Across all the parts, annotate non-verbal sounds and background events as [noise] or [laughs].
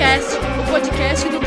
Futecast, o podcast do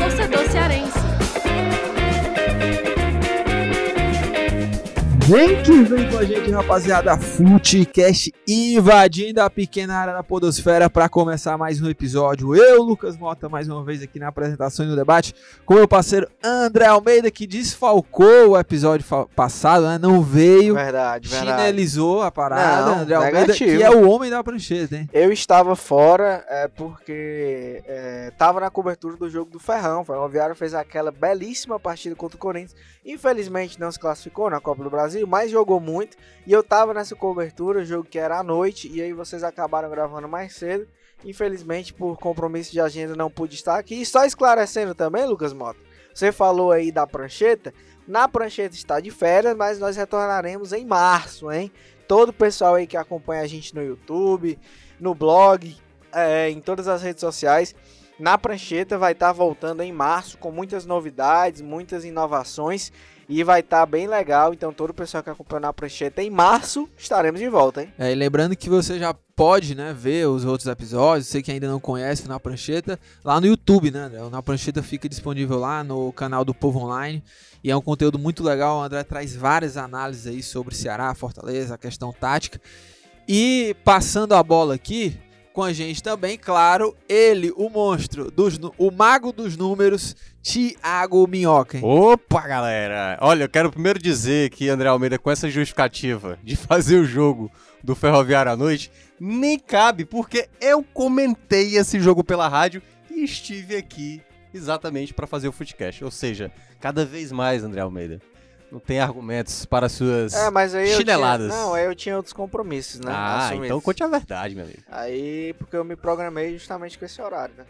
Vem que vem com a gente, rapaziada. Futecast invadindo a pequena área da Podosfera para começar mais um episódio. Eu, Lucas Mota, mais uma vez aqui na apresentação e no debate, com meu parceiro André Almeida, que desfalcou o episódio passado, né? Não veio. Verdade, verdade. Chinelizou a parada. Não, André Almeida, negativo. que é o homem da prancheta, hein? Eu estava fora é, porque estava na cobertura do jogo do Ferrão. O Ferroviário fez aquela belíssima partida contra o Corinthians. Infelizmente não se classificou na Copa do Brasil, mas jogou muito. E eu tava nessa cobertura, jogo que era à noite, e aí vocês acabaram gravando mais cedo. Infelizmente, por compromisso de agenda, não pude estar aqui. E só esclarecendo também, Lucas Mota, você falou aí da prancheta. Na prancheta está de férias, mas nós retornaremos em março, hein? Todo o pessoal aí que acompanha a gente no YouTube, no blog, é, em todas as redes sociais. Na prancheta vai estar voltando em março com muitas novidades, muitas inovações e vai estar bem legal. Então, todo o pessoal que acompanha na prancheta em março estaremos de volta, hein? É, e lembrando que você já pode, né, ver os outros episódios, você que ainda não conhece Na Prancheta, lá no YouTube, né? O Na Prancheta fica disponível lá no canal do Povo Online e é um conteúdo muito legal. O André traz várias análises aí sobre Ceará, Fortaleza, a questão tática. E passando a bola aqui, com a gente também, claro, ele, o monstro, dos, o mago dos números, Thiago Minhoca. Opa, galera! Olha, eu quero primeiro dizer que André Almeida, com essa justificativa de fazer o jogo do Ferroviário à noite, nem cabe, porque eu comentei esse jogo pela rádio e estive aqui exatamente para fazer o Footcast. Ou seja, cada vez mais, André Almeida, não tem argumentos para suas É, mas aí eu chineladas. tinha, não, aí eu tinha outros compromissos, né? ah, assumidos. então conte a verdade, meu amigo. Aí, porque eu me programei justamente com esse horário, né?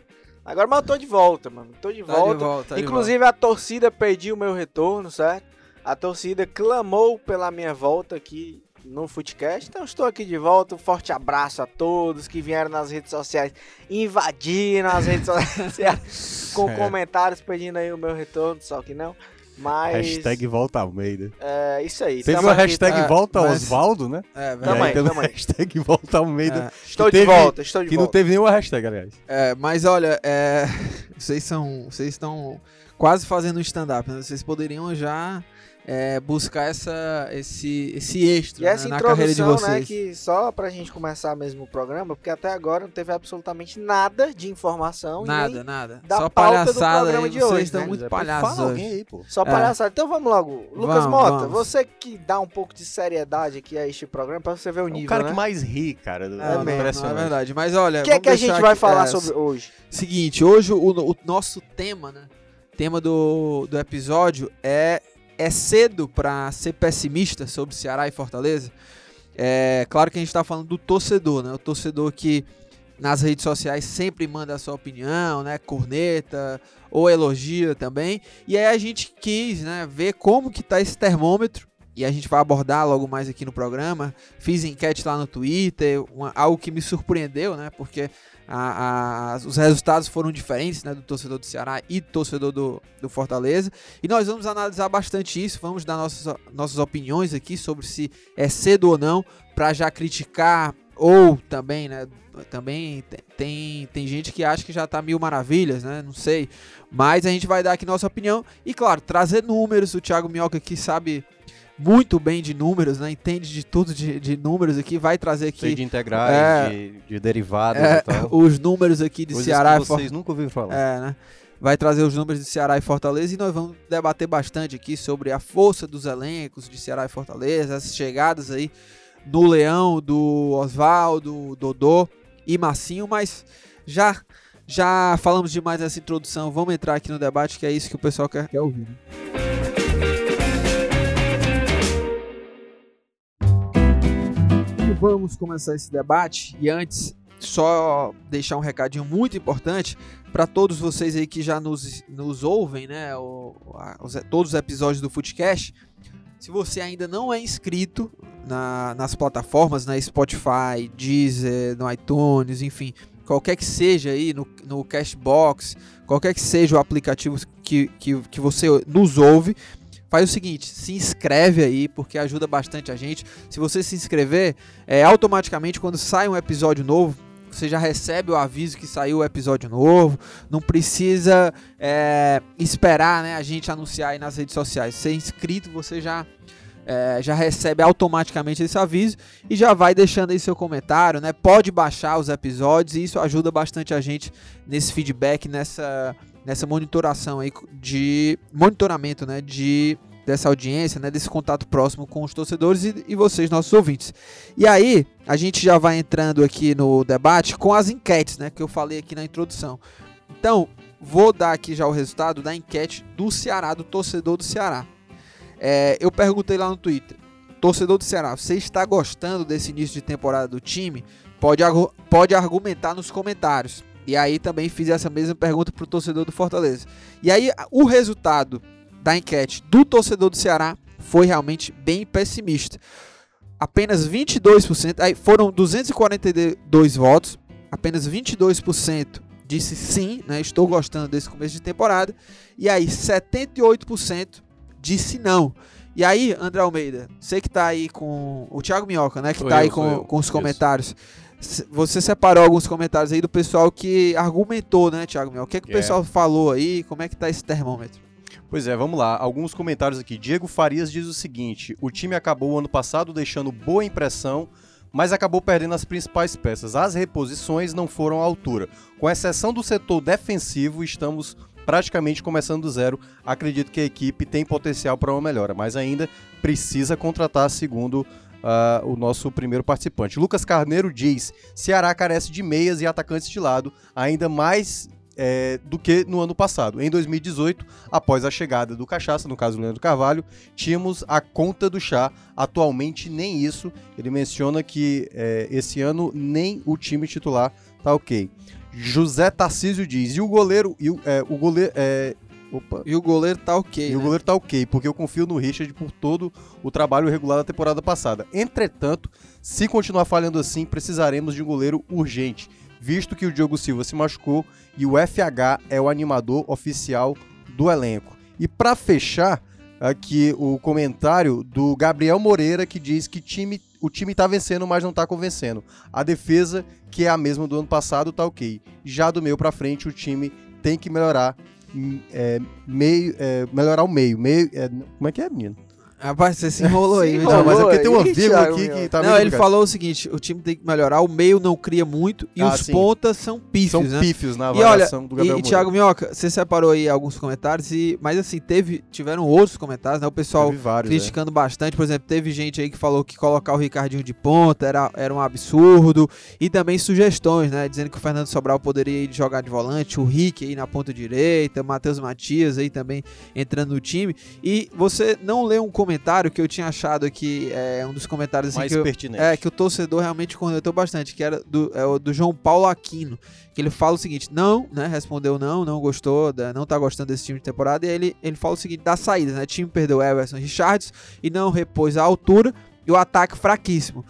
Agora, mas eu tô de volta, mano. Tô de Tá volta. de volta, tá de Inclusive, a torcida pediu o meu retorno, certo? A torcida clamou pela minha volta aqui no Footcast. Então, estou aqui de volta. Um forte abraço a todos que vieram nas redes sociais, invadiram as redes [laughs] sociais com É. comentários pedindo aí o meu retorno, só que não. Mas. Hashtag volta Almeida. É isso aí. Teve uma hashtag tá, volta mas- Osvaldo, né? É, verdade. Teve uma [laughs] hashtag volta Almeida. Estou que de teve- volta, estou de Que não volta. teve nenhuma hashtag, aliás. É, mas olha, é, [laughs] vocês são, vocês estão quase fazendo stand-up, né? Vocês poderiam já é, buscar essa, esse, esse extra E né, essa na carreira de introdução, né, vocês. que só pra gente começar mesmo o programa, porque até agora não teve absolutamente nada de informação. Nada, nem nada. da Só pauta do palhaçada programa aí, de vocês hoje, estão né? muito Zé, palhaços Fala alguém hoje. aí, pô. Só É. palhaçada. Então vamos logo. Lucas Vamos, Mota, vamos. você que dá um pouco de seriedade aqui a este programa, pra você ver o É nível, o cara né? que mais ri, cara. Do, É, do não, é verdade. Mas olha, O que é que a gente vai aqui- falar é, sobre hoje? Seguinte, hoje o, o nosso tema, né? Tema do, do episódio é é cedo pra ser pessimista sobre Ceará e Fortaleza. É claro que a gente tá falando do torcedor, né? O torcedor que nas redes sociais sempre manda a sua opinião, né? Corneta ou elogia também. E aí a gente quis, né, ver como que tá esse termômetro e a gente vai abordar logo mais aqui no programa. Fiz enquete lá no Twitter, uma- algo que me surpreendeu, né? Porque a- a- os resultados foram diferentes, né? Do torcedor do Ceará e do torcedor do, do Fortaleza. E nós vamos analisar bastante isso, vamos dar nossas, nossas opiniões aqui sobre se é cedo ou não, para já criticar ou também, né? Também te- tem, tem gente que acha que já tá mil maravilhas, né? Não sei. Mas a gente vai dar aqui nossa opinião. E claro, trazer números. O Thiago Minhoca aqui sabe muito bem de números, né? Entende de tudo de, de números aqui. Vai trazer Sei aqui de integrais, É. de, de derivadas é, e tal. [laughs] os números aqui de Coisas Ceará que e For- vocês nunca ouviram falar. é, né? Vai trazer os números de Ceará e Fortaleza e nós vamos debater bastante aqui sobre a força dos elencos de Ceará e Fortaleza, as chegadas aí no Leão do Oswaldo, Dodô e Massinho, mas já já falamos demais nessa introdução, vamos entrar aqui no debate que é isso que o pessoal quer, quer ouvir. né? Vamos começar esse debate e antes só deixar um recadinho muito importante para todos vocês aí que já nos, nos ouvem, né? O, a- os- todos os episódios do Footcast. Se você ainda não é inscrito na- nas plataformas, na Spotify, Deezer, no iTunes, enfim, qualquer que seja aí, no, no Cashbox, qualquer que seja o aplicativo que, que, que você nos ouve, faz o seguinte, se inscreve aí, porque ajuda bastante a gente. Se você se inscrever, é, automaticamente quando sai um episódio novo, você já recebe o aviso que saiu o episódio novo, não precisa é, esperar né, a gente anunciar aí nas redes sociais. Ser inscrito, você já é, já recebe automaticamente esse aviso e já vai deixando aí seu comentário, né? Pode baixar os episódios e isso ajuda bastante a gente nesse feedback, nessa, nessa monitoração aí de monitoramento, né? De dessa audiência, né, desse contato próximo com os torcedores e, e, vocês, nossos ouvintes. E aí, a gente já vai entrando aqui no debate com as enquetes, né, que eu falei aqui na introdução. Então, vou dar aqui já o resultado da enquete do Ceará, do torcedor do Ceará. É, eu perguntei lá no Twitter, torcedor do Ceará, você está gostando desse início de temporada do time? Pode, pode argumentar nos comentários. E aí também fiz essa mesma pergunta para o torcedor do Fortaleza. E aí o resultado da enquete do torcedor do Ceará foi realmente bem pessimista. Apenas 22%, aí foram 242 votos, apenas 22% disse sim, né, estou gostando desse começo de temporada, e aí 78% disse não. E aí, André Almeida, você que tá aí com. O Thiago Minhoca, né? Que sou tá eu, aí com, com os comentários. Isso. Você separou alguns comentários aí do pessoal que argumentou, né, Thiago? O que, é que o é. pessoal falou aí? Como é que tá esse termômetro? Pois é, vamos lá. Alguns comentários aqui. Diego Farias diz o seguinte: o time acabou o ano passado deixando boa impressão, mas acabou perdendo as principais peças. As reposições não foram à altura. Com exceção do setor defensivo, estamos praticamente começando do zero. Acredito que a equipe tem potencial para uma melhora, mas ainda precisa contratar, segundo uh, o nosso primeiro participante. Lucas Carneiro diz: Ceará carece de meias e atacantes de lado, ainda mais é, do que no ano passado. Em 2018, após a chegada do Cachaça, no caso do Leandro Carvalho, tínhamos a conta do chá. Atualmente, nem isso. Ele menciona que é, esse ano nem o time titular tá ok. José Tarcísio diz: e o goleiro. E o, é, o goleiro. Opa. E o goleiro tá ok. E né? o goleiro tá ok, porque eu confio no Richard por todo o trabalho regular da temporada passada. Entretanto, se continuar falhando assim, precisaremos de um goleiro urgente, visto que o Diogo Silva se machucou e o FH é o animador oficial do elenco. E para fechar aqui o comentário do Gabriel Moreira que diz que time o time está vencendo, mas não está convencendo. A defesa, que é a mesma do ano passado, tá ok. Já do meio para frente, o time tem que melhorar é, meio, é, melhorar o meio. meio é, como é que é, menino? Rapaz, você se [laughs] enrolou aí. Não, mas é porque tem uma vírgula aqui que tá Não, ele falou o seguinte: o time tem que melhorar, o meio não cria muito e ah, os sim. pontas são pífios, são né? pífios na avaliação e olha, do Gabriel E, Thiago Minhoca, você separou aí alguns comentários, e, mas assim, teve, tiveram outros comentários, né? O pessoal vários, criticando é. bastante. Por exemplo, teve gente aí que falou que colocar o Ricardinho de ponta era, era um absurdo. E também sugestões, né? Dizendo que o Fernando Sobral poderia jogar de volante, o Rick aí na ponta direita, o Matheus Matias aí também entrando no time. E você não leu um comentário que eu tinha achado aqui é, um dos comentários assim, Mais que, pertinente. Eu, é, que o torcedor realmente cornetou bastante, que era do, é, o do João Paulo Aquino, que ele fala o seguinte, não, né, respondeu não, não gostou, não tá gostando desse time de temporada, e ele, ele fala o seguinte, da saída, né, o time perdeu Everson Richards e não repôs a altura, e o ataque fraquíssimo.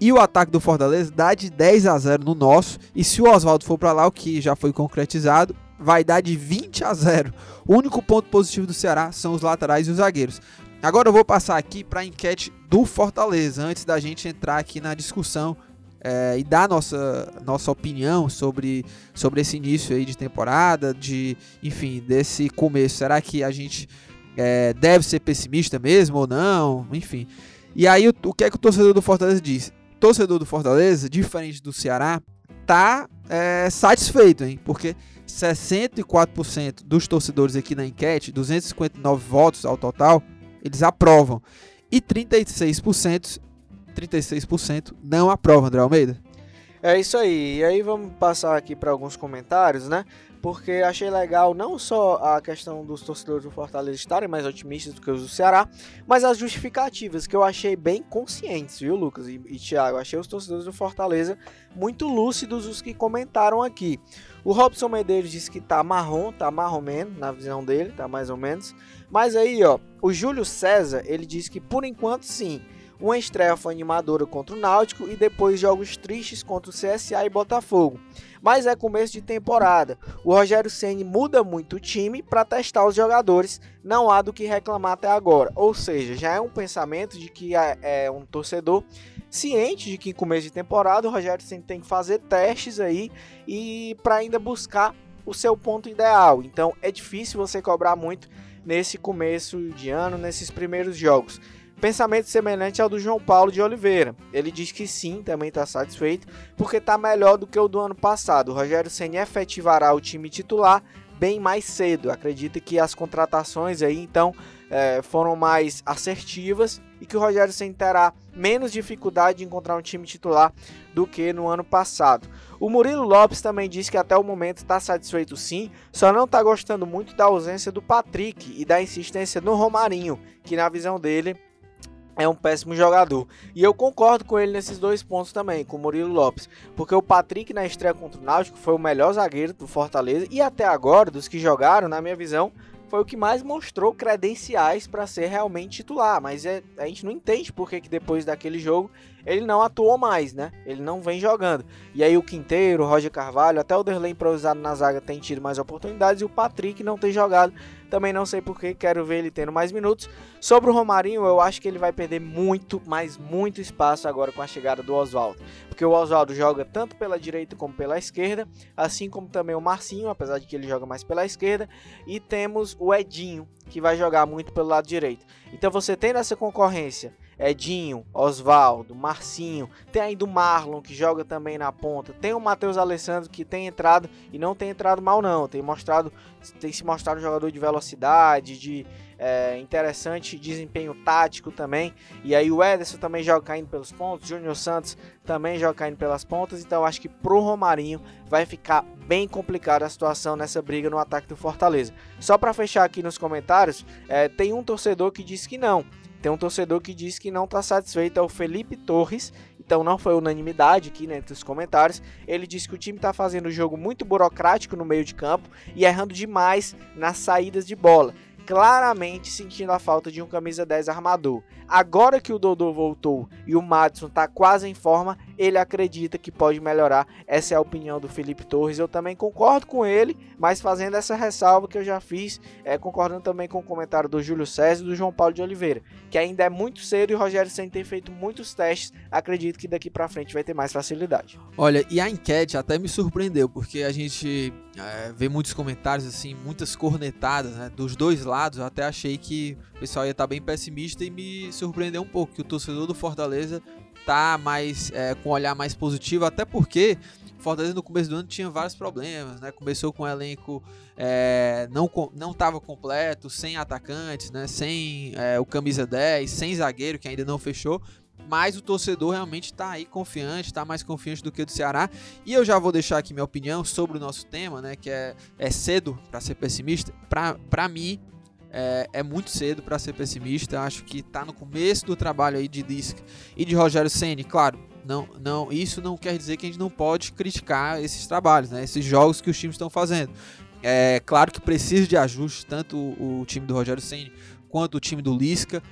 E o ataque do Fortaleza dá de 10 a 0 no nosso. E se o Oswaldo for para lá, o que já foi concretizado, vai dar de 20 a 0. O único ponto positivo do Ceará são os laterais e os zagueiros. Agora eu vou passar aqui para a enquete do Fortaleza, antes da gente entrar aqui na discussão é, e dar nossa, nossa opinião sobre, sobre esse início aí de temporada, de enfim, desse começo. Será que a gente é, deve ser pessimista mesmo ou não? Enfim. E aí o, o que é que o torcedor do Fortaleza diz? Torcedor do Fortaleza, diferente do Ceará, tá é, satisfeito, hein? Porque 64% dos torcedores aqui na enquete, 259 votos ao total, eles aprovam. E 36%, 36% não aprovam, André Almeida. É isso aí. E aí vamos passar aqui para alguns comentários, né? Porque achei legal não só a questão dos torcedores do Fortaleza estarem mais otimistas do que os do Ceará, mas as justificativas que eu achei bem conscientes, viu, Lucas e, e Thiago? Achei os torcedores do Fortaleza muito lúcidos os que comentaram aqui. O Robson Medeiros disse que tá marrom, tá marromeno na visão dele, tá mais ou menos. Mas aí, ó, o Júlio César, ele disse que por enquanto sim, uma estreia foi animadora contra o Náutico e depois jogos tristes contra o CSA e Botafogo. Mas é começo de temporada. O Rogério Ceni muda muito o time para testar os jogadores. Não há do que reclamar até agora. Ou seja, já é um pensamento de que é, é um torcedor ciente de que em começo de temporada o Rogério Ceni tem que fazer testes aí e para ainda buscar o seu ponto ideal. Então é difícil você cobrar muito nesse começo de ano, nesses primeiros jogos. Pensamento semelhante ao do João Paulo de Oliveira. Ele diz que sim, também está satisfeito, porque está melhor do que o do ano passado. O Rogério Ceni efetivará o time titular bem mais cedo. Acredita que as contratações aí então é, foram mais assertivas e que o Rogério Ceni terá menos dificuldade de encontrar um time titular do que no ano passado. O Murilo Lopes também disse que até o momento está satisfeito sim, só não está gostando muito da ausência do Patrick e da insistência no Romarinho, que na visão dele é um péssimo jogador. E eu concordo com ele nesses dois pontos também, com o Murilo Lopes. Porque o Patrick na estreia contra o Náutico foi o melhor zagueiro do Fortaleza. E até agora, dos que jogaram, na minha visão, foi o que mais mostrou credenciais para ser realmente titular. Mas é, a gente não entende porque que depois daquele jogo ele não atuou mais, né? Ele não vem jogando. E aí o Quinteiro, o Roger Carvalho, até o Derlei improvisado na zaga tem tido mais oportunidades e o Patrick não tem jogado também não sei porquê, quero ver ele tendo mais minutos. Sobre o Romarinho, eu acho que ele vai perder muito, mas muito espaço agora com a chegada do Oswaldo. Porque o Oswaldo joga tanto pela direita como pela esquerda, assim como também o Marcinho, apesar de que ele joga mais pela esquerda. E temos o Edinho, que vai jogar muito pelo lado direito. Então você tem nessa concorrência Edinho, Oswaldo, Marcinho, tem ainda o Marlon que joga também na ponta, tem o Matheus Alessandro que tem entrado e não tem entrado mal não, tem mostrado, tem se mostrado um jogador de velocidade, de é, interessante desempenho tático também. E aí o Ederson também joga caindo pelos pontos, Júnior Santos também joga caindo pelas pontas. Então acho que pro Romarinho vai ficar bem complicada a situação nessa briga no ataque do Fortaleza. Só para fechar aqui nos comentários, é, tem um torcedor que disse que não. Tem um torcedor que diz que não está satisfeito, é o Felipe Torres. Então não foi unanimidade aqui né, entre os comentários. Ele disse que o time está fazendo um jogo muito burocrático no meio de campo e errando demais nas saídas de bola claramente sentindo a falta de um camisa 10 armador. Agora que o Dodô voltou e o Madison está quase em forma, ele acredita que pode melhorar. Essa é a opinião do Felipe Torres. Eu também concordo com ele, mas fazendo essa ressalva que eu já fiz, é, concordando também com o comentário do Júlio César e do João Paulo de Oliveira, que ainda é muito cedo e o Rogério sem ter feito muitos testes, acredito que daqui para frente vai ter mais facilidade. Olha, e a enquete até me surpreendeu, porque a gente é, vê muitos comentários assim, muitas cornetadas né, dos dois lados. Eu até achei que o pessoal ia estar bem pessimista e me surpreendeu um pouco que o torcedor do Fortaleza tá mais é, com um olhar mais positivo, até porque Fortaleza no começo do ano tinha vários problemas, né? Começou com um elenco é, não não estava completo, sem atacantes, né? Sem é, o camisa 10, sem zagueiro que ainda não fechou. Mas o torcedor realmente está aí confiante, está mais confiante do que o do Ceará. E eu já vou deixar aqui minha opinião sobre o nosso tema, né? Que é, é cedo para ser pessimista. Para mim, é, é, muito cedo para ser pessimista. Acho que está no começo do trabalho aí de Disc e de Rogério Ceni. Claro, não, não, isso não quer dizer que a gente não pode criticar esses trabalhos, né? Esses jogos que os times estão fazendo. É claro que precisa de ajuste tanto o, o time do Rogério Ceni quanto o time do Lisca.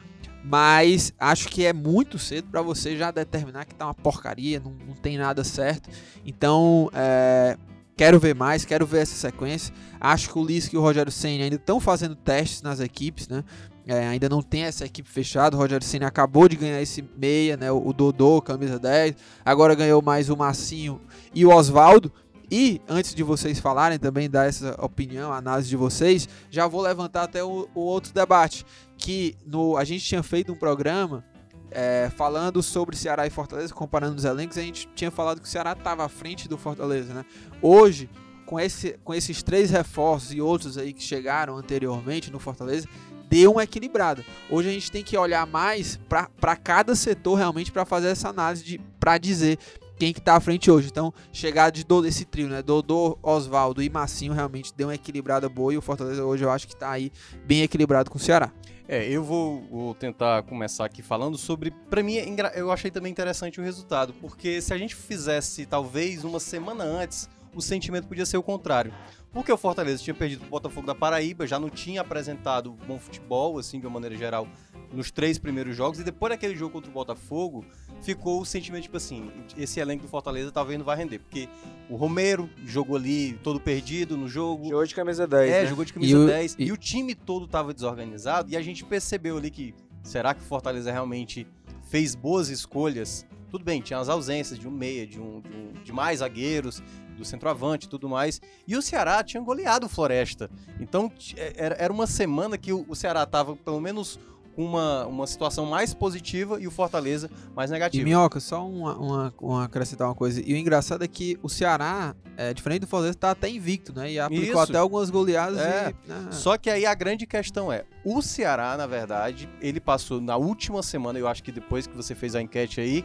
Mas acho que é muito cedo para você já determinar que tá uma porcaria, não, não tem nada certo. Então, é, Quero ver mais, quero ver essa sequência. Acho que o Lisca e o Rogério Senna ainda estão fazendo testes nas equipes, né? É, ainda não tem essa equipe fechada. O Rogério Senna acabou de ganhar esse meia, né? O, o Dodô, camisa 10. Agora ganhou mais o Massinho e o Oswaldo. E antes de vocês falarem também, dar essa opinião, análise de vocês, já vou levantar até o, o outro debate. Que no, a gente tinha feito um programa é, falando sobre Ceará e Fortaleza, comparando os elencos, a gente tinha falado que o Ceará estava à frente do Fortaleza, né? Hoje, com, esse, com esses três reforços e outros aí que chegaram anteriormente no Fortaleza, deu uma equilibrada. Hoje a gente tem que olhar mais para cada setor realmente para fazer essa análise para dizer quem que tá à frente hoje. Então, chegar de Dodô esse trio, né? Dodô, Oswaldo e Massinho realmente deu uma equilibrada boa e o Fortaleza hoje eu acho que tá aí bem equilibrado com o Ceará. É, eu vou, vou tentar começar aqui falando sobre. Para mim, é eu achei também interessante o resultado, porque se a gente fizesse talvez uma semana antes, o sentimento podia ser o contrário. Porque o Fortaleza tinha perdido o Botafogo da Paraíba, já não tinha apresentado bom futebol, assim, de uma maneira geral, nos três primeiros jogos, e depois daquele jogo contra o Botafogo, ficou o sentimento, tipo assim, esse elenco do Fortaleza talvez não vai render, porque o Romero jogou ali todo perdido no jogo. Jogou de camisa 10. É, né? jogou de camisa e 10. O, e... e... o time todo tava desorganizado, e a gente percebeu ali que será que o Fortaleza realmente fez boas escolhas Tudo bem, tinha as ausências de um meia, de, um, de, um, de mais zagueiros, do centroavante e tudo mais. E o Ceará tinha goleado o Floresta. Então é, era, era uma semana que o, Ceará tava pelo menos uma, uma situação mais positiva e o Fortaleza mais E negativa. Minhoca, só uma, uma, uma- acrescentar uma coisa. E o engraçado é que o Ceará, é, diferente do Fortaleza, tá até invicto, né? E aplicou Isso. até algumas goleadas É. e. né, Só que aí a grande questão é, o Ceará, na verdade, ele passou na última semana, eu acho que depois que você fez a enquete aí,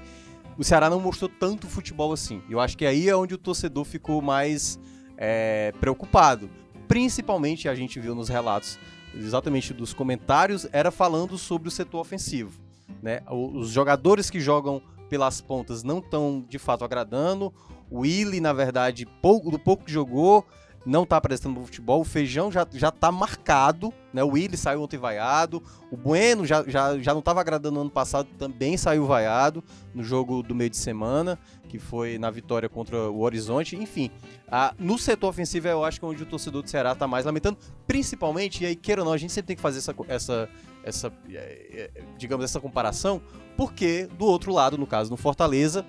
o Ceará não mostrou tanto futebol assim. Eu acho que aí é onde o torcedor ficou mais é, preocupado. Principalmente a gente viu nos relatos, exatamente dos comentários, era falando sobre o setor ofensivo. Né? Os jogadores que jogam pelas pontas não estão de fato agradando. O Willi, na verdade, pouco, do pouco que jogou, não tá prestando futebol. O Feijão já, já tá marcado, né? O Willi saiu ontem vaiado. O Bueno já, já, já não tava agradando no ano passado, também saiu vaiado no jogo do meio de semana, que foi na vitória contra o Horizonte. Enfim, ah, no setor ofensivo eu acho que é onde o torcedor do Ceará tá mais lamentando. Principalmente, e aí queira ou não, a gente sempre tem que fazer essa, essa, essa eh, eh, digamos, essa comparação, porque do outro lado, no caso, no Fortaleza,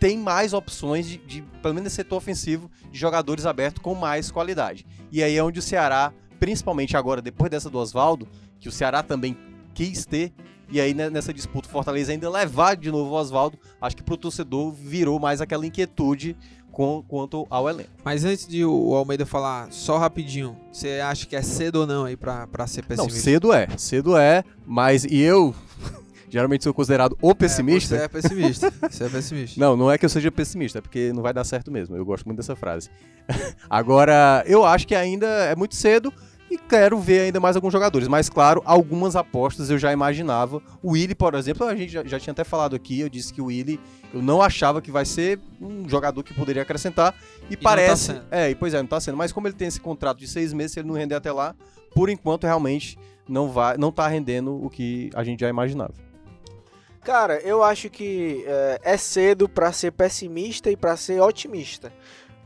tem mais opções de, de, pelo menos nesse setor ofensivo, de jogadores abertos com mais qualidade. E aí é onde o Ceará, principalmente agora, depois dessa do Oswaldo, que o Ceará também quis ter, e aí né, nessa disputa o Fortaleza ainda levar de novo o Oswaldo, acho que pro torcedor virou mais aquela inquietude com, quanto ao elenco. Mas antes de o Almeida falar, só rapidinho, você acha que é cedo ou não aí pra, pra ser Não, pessimista? cedo é, cedo é, mas e eu [laughs] geralmente sou considerado o pessimista. Você é pessimista. [laughs] você é pessimista. Não, não é que eu seja pessimista, é porque não vai dar certo mesmo. Eu gosto muito dessa frase. [laughs] Agora, eu acho que ainda é muito cedo e quero ver ainda mais alguns jogadores. Mas, claro, algumas apostas eu já imaginava. O Willi, por exemplo, a gente já, já tinha até falado aqui. Eu disse que o Willi, eu não achava que vai ser um jogador que poderia acrescentar. E, não tá parece. sendo. é, e pois é, não tá sendo. Mas como ele tem esse contrato de seis meses, se ele não render até lá, por enquanto realmente não vai, não tá rendendo o que a gente já imaginava. Cara, eu acho que é, é cedo pra ser pessimista e pra ser otimista.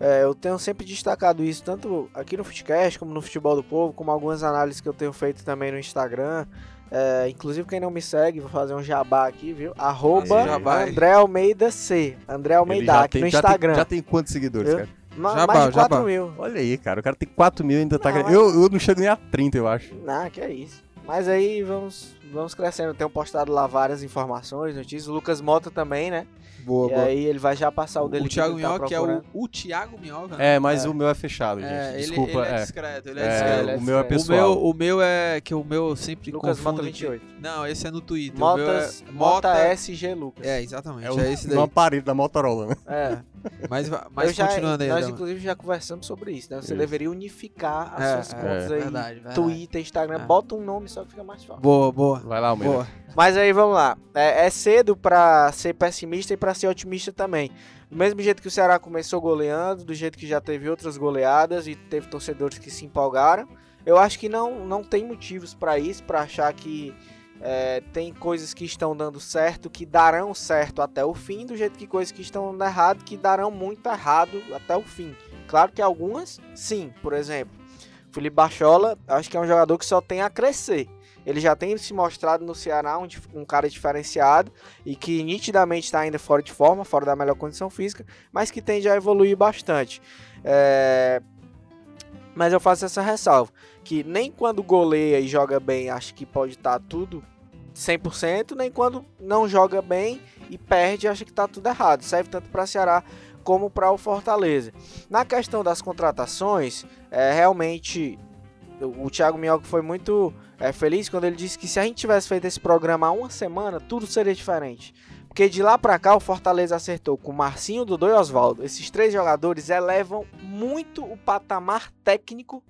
É, eu tenho sempre destacado isso, tanto aqui no Futecast, como no Futebol do Povo, como algumas análises que eu tenho feito também no Instagram. É, inclusive, quem não me segue, vou fazer um jabá aqui, viu? Arroba. André Almeida C. André Almeida, aqui tem- no já tem- Instagram. já tem quantos seguidores, Eu- cara? Ma- Jabá, mais de 4 jabá. mil. Olha aí, cara. O cara tem 4 mil e ainda tá. Não, ganhando. eu, eu não chego nem a 30, eu acho. Não, que é isso. Mas aí vamos, vamos crescendo. Eu tenho postado lá várias informações, notícias. O Lucas Mota também, né? Boa, e boa. aí ele vai já passar o dele o que Thiago ele tá Minhoca é o, o Thiago Minhoca. né? É, mas o meu é fechado, gente. É, ele, Desculpa. ele é é. discreto, ele é, É, discreto. ele é o meu é discreto. O pessoal. meu, o meu é que o meu eu sempre Lucas confundo Mota aqui. 28. Não, esse é no Twitter. Motas, o meu é Mota Mota SG Lucas. É, exatamente. É, o, É, esse daí. no aparelho da Motorola, né? É. [laughs] Mas, mas já, continuando aí, nós Adão. inclusive já conversamos sobre isso, né? Você Isso. deveria unificar as É, suas é, contas aí. verdade, verdade. Twitter, Instagram, É. bota um nome só que fica mais fácil. Boa, boa. Vai lá, Almeida. Boa. Mas aí vamos lá. É, é cedo pra ser pessimista e pra ser otimista também. Do mesmo jeito que o Ceará começou goleando, do jeito que já teve outras goleadas e teve torcedores que se empolgaram, eu acho que não, não tem motivos pra isso, pra achar que é, tem coisas que estão dando certo, que darão certo até o fim, do jeito que coisas que estão dando errado, que darão muito errado até o fim. Claro que algumas, sim. Por exemplo, Felipe Bachola, acho que é um jogador que só tem a crescer. Ele já tem se mostrado no Ceará um, um cara diferenciado e que nitidamente está ainda fora de forma, fora da melhor condição física, mas que tende a evoluir bastante. É, Mas eu faço essa ressalva, que nem quando goleia e joga bem acho que pode estar tudo 100%, nem quando não joga bem e perde acha que está tudo errado. Serve tanto para Ceará como para o Fortaleza. Na questão das contratações, é, realmente o o Thiago Minhoca foi muito é, feliz quando ele disse que se a gente tivesse feito esse programa há uma semana, tudo seria diferente. Porque de lá pra cá o Fortaleza acertou com Marcinho, Dudu e Oswaldo. Esses três jogadores elevam muito o patamar técnico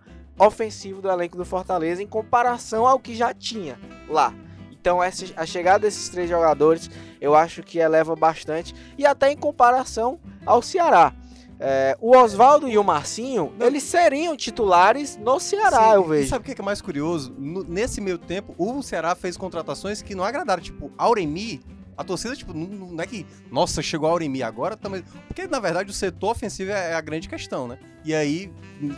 ofensivo do elenco do Fortaleza em comparação ao que já tinha lá. Então essa, a chegada desses três jogadores eu acho que eleva bastante e até em comparação ao Ceará. É, o Oswaldo e o Marcinho, eles seriam titulares no Ceará, Sim, eu e vejo. sabe o que é que é mais curioso? No- nesse meio tempo, o Ceará fez contratações que não agradaram. Tipo, Auremi, A torcida, tipo, não, não é que, nossa, chegou a Auremi agora, tá, mas... porque na verdade o setor ofensivo é, é a grande questão, né? E aí,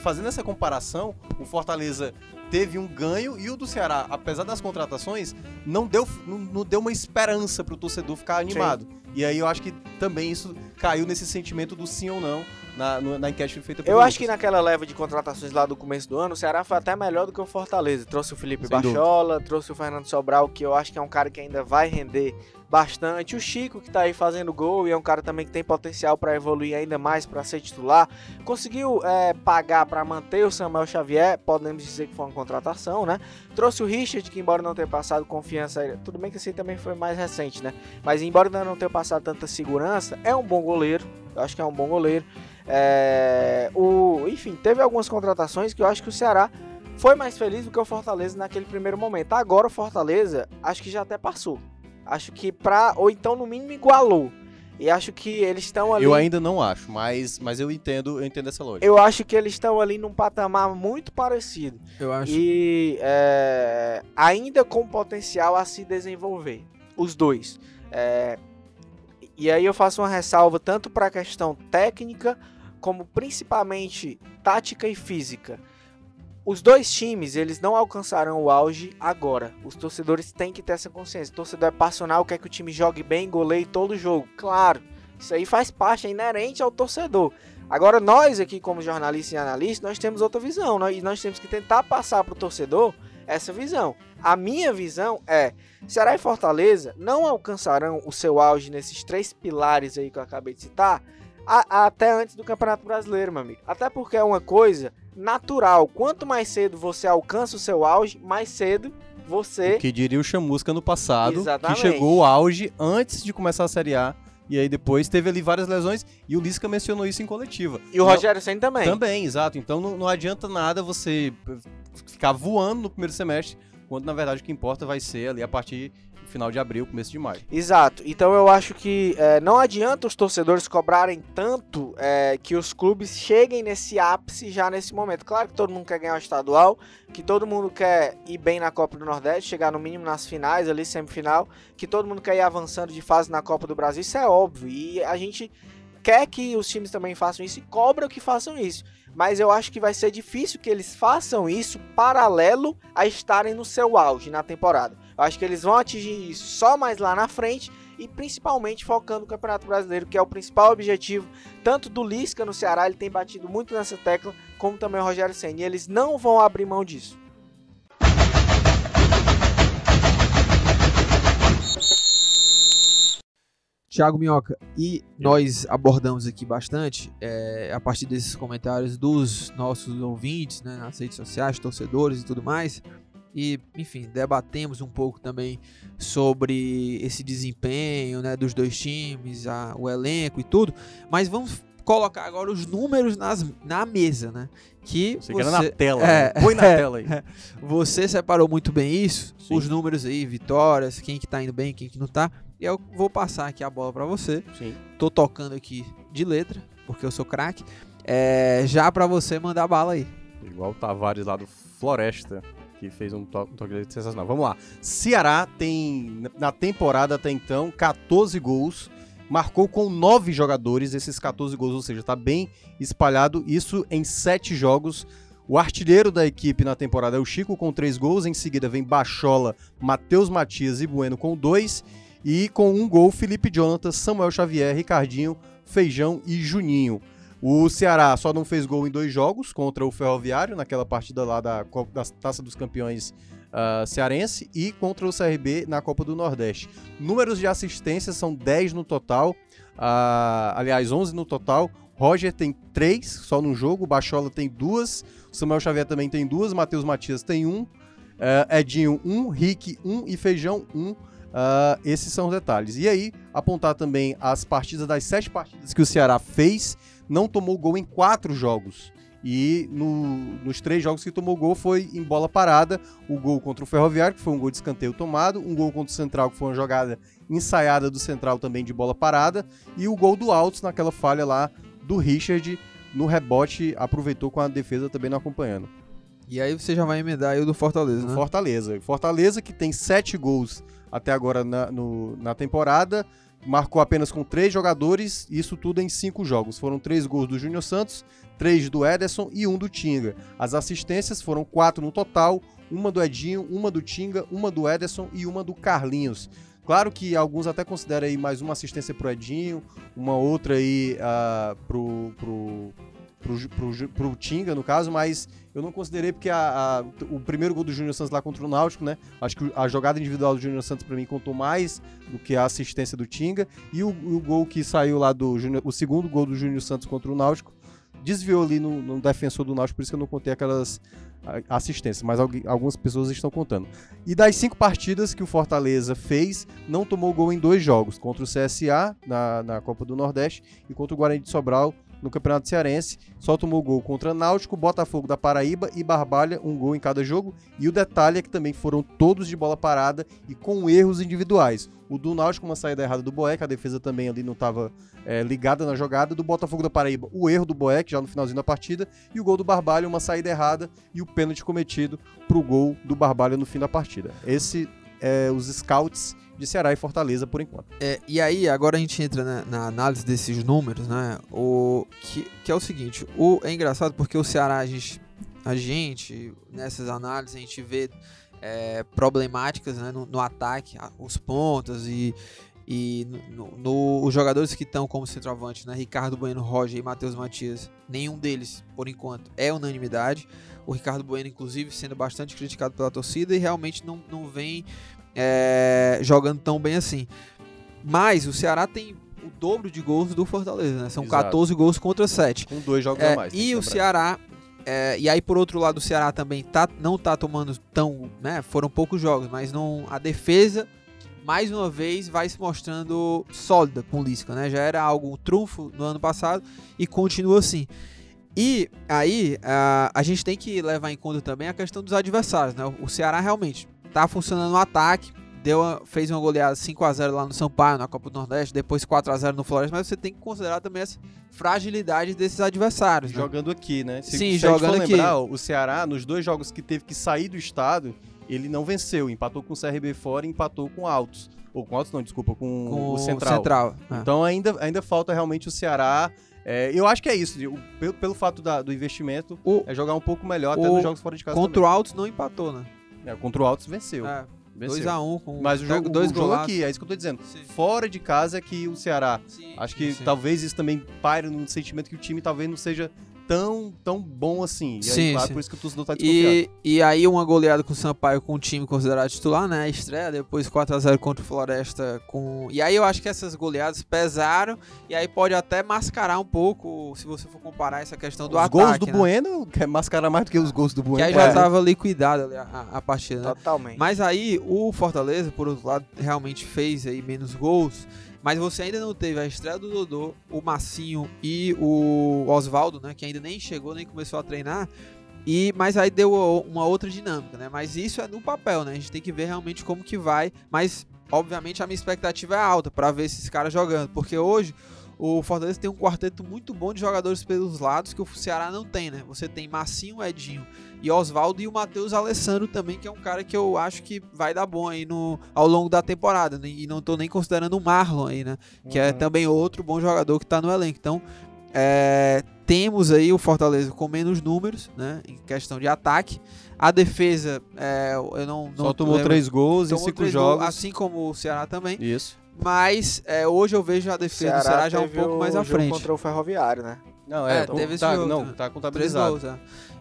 fazendo essa comparação, o Fortaleza teve um ganho e o do Ceará, apesar das contratações, não deu, não, não deu uma esperança pro torcedor ficar animado. E aí eu acho que também isso caiu nesse sentimento do sim ou não na, na enquete feita pelo Eu acho que Lucas. naquela leva de contratações lá do começo do ano, o Ceará foi até melhor do que o Fortaleza. Trouxe o Felipe Sem dúvida. Bachola, trouxe o Fernando Sobral, que eu acho que é um cara que ainda vai render bastante. O Chico, que tá aí fazendo gol e é um cara também que tem potencial para evoluir ainda mais, para ser titular. Conseguiu é, pagar para manter o Samuel Xavier, podemos dizer que foi uma contratação, né? Trouxe o Richard, que embora não tenha passado confiança, tudo bem que esse também foi mais recente, né? Mas embora não tenha passado tanta segurança, é um bom goleiro. Eu acho que é um bom goleiro. É, o, enfim, teve algumas contratações que eu acho que o Ceará foi mais feliz do que o Fortaleza naquele primeiro momento. Agora o Fortaleza, acho que já até passou. Acho que pra. Ou então, no mínimo, igualou. E acho que eles estão ali. Eu ainda não acho, mas, mas eu entendo, eu entendo essa lógica. Eu acho que eles estão ali num patamar muito parecido. Eu acho. E é, ainda com potencial a se desenvolver. Os dois. É, e aí eu faço uma ressalva tanto para a questão técnica, como principalmente tática e física. Os dois times, eles não alcançarão o auge agora. Os torcedores têm que ter essa consciência. O torcedor é passional, quer que o time jogue bem, goleie todo jogo. Claro, isso aí faz parte, é inerente ao torcedor. Agora, nós aqui, como jornalistas e analistas, nós temos outra visão. Nós, e nós temos que tentar passar para o torcedor essa visão. A minha visão é: Ceará e Fortaleza não alcançarão o seu auge nesses três pilares aí que eu acabei de citar a- até antes do Campeonato Brasileiro, meu amigo. Até porque é uma coisa natural. Quanto mais cedo você alcança o seu auge, mais cedo você. O que diria o Chamusca no passado, Exatamente. que chegou ao auge antes de começar a Série A. E aí depois teve ali várias lesões e o Lisca mencionou isso em coletiva. E o Não- Rogério Senna também. Também, exato. Então não, não adianta nada você ficar voando no primeiro semestre, quando na verdade o que importa vai ser ali a partir final de abril, começo de maio. Exato. Então eu acho que é, não adianta os torcedores cobrarem tanto é, que os clubes cheguem nesse ápice já nesse momento. Claro que todo mundo quer ganhar o estadual, que todo mundo quer ir bem na Copa do Nordeste, chegar no mínimo nas finais, ali semifinal, que todo mundo quer ir avançando de fase na Copa do Brasil, isso é óbvio. E a gente quer que os times também façam isso e cobra que façam isso. Mas eu acho que vai ser difícil que eles façam isso paralelo a estarem no seu auge na temporada. Eu acho que eles vão atingir isso só mais lá na frente e principalmente focando no Campeonato Brasileiro, que é o principal objetivo tanto do Lisca no Ceará, ele tem batido muito nessa tecla, como também o Rogério Senna. E eles não vão abrir mão disso. Thiago Minhoca, e nós abordamos aqui bastante, é, a partir desses comentários dos nossos ouvintes, né, nas redes sociais, torcedores e tudo mais, e, enfim, debatemos um pouco também sobre esse desempenho, né, dos dois times, a- o elenco e tudo, mas vamos colocar agora os números nas, na mesa, né, que Você quer na tela, é, né? põe na é, tela aí. [laughs] você separou muito bem isso, Sim. os números aí, vitórias, quem que tá indo bem, quem que não tá. E eu vou passar aqui a bola pra você. Sim. Tô tocando aqui de letra, porque eu sou craque. É, já pra você mandar bala aí. Igual o Tavares lá do Floresta, que fez um to- toque sensacional. Vamos lá. Ceará tem, na temporada até então, 14 gols. Marcou com 9 jogadores esses 14 gols, ou seja, tá bem espalhado. Isso em 7 jogos. O artilheiro da equipe na temporada é o Chico com 3 gols. Em seguida vem Bachola, Matheus Matias e Bueno com 2. E com um gol, Felipe Jonathan, Samuel Xavier, Ricardinho, Feijão e Juninho. O Ceará só não fez gol em dois jogos contra o Ferroviário, naquela partida lá da, da Taça dos Campeões ah, cearense, e contra o CRB na Copa do Nordeste. Números de assistência são 10 no total, ah, aliás, 11 no total. Roger tem 3 só no jogo, Bachola tem duas, Samuel Xavier também tem duas, Matheus Matias tem um, eh, Edinho um, Rick um e Feijão um. Ah, esses são os detalhes. E aí, apontar também as partidas das sete partidas que o Ceará fez, não tomou gol em quatro jogos. E no- nos três jogos que tomou gol foi em bola parada. O gol contra o Ferroviário, que foi um gol de escanteio tomado. Um gol contra o Central, que foi uma jogada ensaiada do Central também de bola parada. E o gol do Altos naquela falha lá do Richard no rebote. Aproveitou com a defesa também não acompanhando. E aí você já vai emendar aí o do Fortaleza, né? Fortaleza. Fortaleza que tem sete gols até agora na, no- na temporada. Marcou apenas com três jogadores, isso tudo em cinco jogos. Foram três gols do Júnior Santos, três do Ederson e um do Tinga. As assistências foram quatro no total, uma do Edinho, uma do Tinga, uma do Ederson e uma do Carlinhos. Claro que alguns até consideram aí mais uma assistência pro Edinho, uma outra aí ah, pro, pro, pro, Tinga, no caso, mas eu não considerei porque a- a- o primeiro gol do Júnior Santos lá contra o Náutico, né? Acho que a jogada individual do Júnior Santos pra mim contou mais do que a assistência do Tinga. E o, o gol que saiu lá do o segundo gol do Júnior Santos contra o Náutico, desviou ali no, no defensor do Náutico, por isso que eu não contei aquelas assistências, mas algumas pessoas estão contando. E das cinco partidas que o Fortaleza fez, não tomou gol em dois jogos, contra o CSA na, na Copa do Nordeste e contra o Guarani de Sobral no Campeonato Cearense. Só tomou gol contra Náutico, Botafogo da Paraíba e Barbalha, um gol em cada jogo. E o detalhe é que também foram todos de bola parada e com erros individuais. O do Náutico, uma saída errada do Boeck, a defesa também ali não estava ligada na jogada. Do Botafogo da Paraíba, o erro do Boeck já no finalzinho da partida. E o gol do Barbalha, uma saída errada e o pênalti cometido pro gol do Barbalha no fim da partida. Esse é os scouts de Ceará e Fortaleza por enquanto. É, e aí, agora a gente entra na, análise desses números, né? O, que, que é o seguinte: o, é engraçado porque o Ceará, a gente, a gente nessas análises, a gente vê é, problemáticas né, no, no ataque, os pontas e, e no- no- os jogadores que estão como centroavante, né? Ricardo Bueno, Roger e Matheus Matias, nenhum deles, por enquanto, é unanimidade. O Ricardo Bueno, inclusive, sendo bastante criticado pela torcida e realmente não, não vem é, jogando tão bem assim. Mas o Ceará tem o dobro de gols do Fortaleza, né? São Exato. 14 gols contra 7. Com dois jogos É, a mais. e o. Ceará. é, e aí, por outro lado, o Ceará também tá, não tá tomando tão. Né, foram poucos jogos, mas não, a defesa, mais uma vez, vai se mostrando sólida com o Lisca. Né? Já era algo um trunfo no ano passado e continua assim. E aí, a, a gente tem que levar em conta também a questão dos adversários. Né? O Ceará realmente tá funcionando no ataque. Deu fez uma goleada 5x0 lá no Sampaio, na Copa do Nordeste, depois 4x0 no Floresta, mas você tem que considerar também essa fragilidade desses adversários. né? Jogando aqui, né? Se, Sim, se a jogando for aqui. lembrar, o Ceará, nos dois jogos que teve que sair do estado, ele não venceu. Empatou com o CRB fora e empatou com o Altos. Ou com o Altos não, desculpa, com, com o Central. é. Então ainda, ainda falta realmente o Ceará. é, eu acho que é isso. o- pelo, pelo fato da- do investimento, O- é jogar um pouco melhor até o- nos jogos fora de casa contra o Altos não empatou, né? É, contra o Altos venceu. É, venceu. 2x1 com Mas o jogo, dois o jogo aqui, é isso que eu tô dizendo. Sim. Fora de casa é que o Ceará Sim, Acho que sim. talvez isso também paire no sentimento que o time talvez não seja tão, tão bom assim. E aí, Sim, claro, sim. por isso que o torcedor tá desconfiado. E, e aí uma goleada com o Sampaio com o time considerado titular, né? A estreia, depois 4x0 contra o Floresta com. E aí eu acho que essas goleadas pesaram e aí pode até mascarar um pouco, se você for comparar essa questão do Os ataque. gols do né? Bueno quer mascarar mais do que os gols do Bueno. Que aí já É. tava liquidada a- a partida, né? Totalmente. Mas aí o Fortaleza, por outro lado, realmente fez aí menos gols. Mas você ainda não teve a estreia do Dodô, o Massinho e o Oswaldo, né? Que ainda nem chegou, nem começou a treinar. E, mas aí deu uma outra dinâmica, né? Mas isso é no papel, né? A gente tem que ver realmente como que vai. Mas, obviamente, a minha expectativa é alta para ver esses caras jogando. Porque hoje o Fortaleza tem um quarteto muito bom de jogadores pelos lados que o Ceará não tem, né? Você tem Massinho, Edinho e Oswaldo e o Matheus Alessandro também, que é um cara que eu acho que vai dar bom aí no, ao longo da temporada. né? E não tô nem considerando o Marlon aí, né? Que é Uhum. também outro bom jogador que tá no elenco. Então, é, temos aí o Fortaleza com menos números, né? Em questão de ataque. A defesa, é, eu não, não Só tomou lembro- três gols em cinco jogos. gols, assim como o Ceará também. Isso. Mas é, hoje eu vejo a defesa do Ceará já um pouco o mais à jogo frente. contra o Ferroviário, né? Não, É, é, tá- teve esse tá, jogo, não, né? tá contabilizado. gols, é.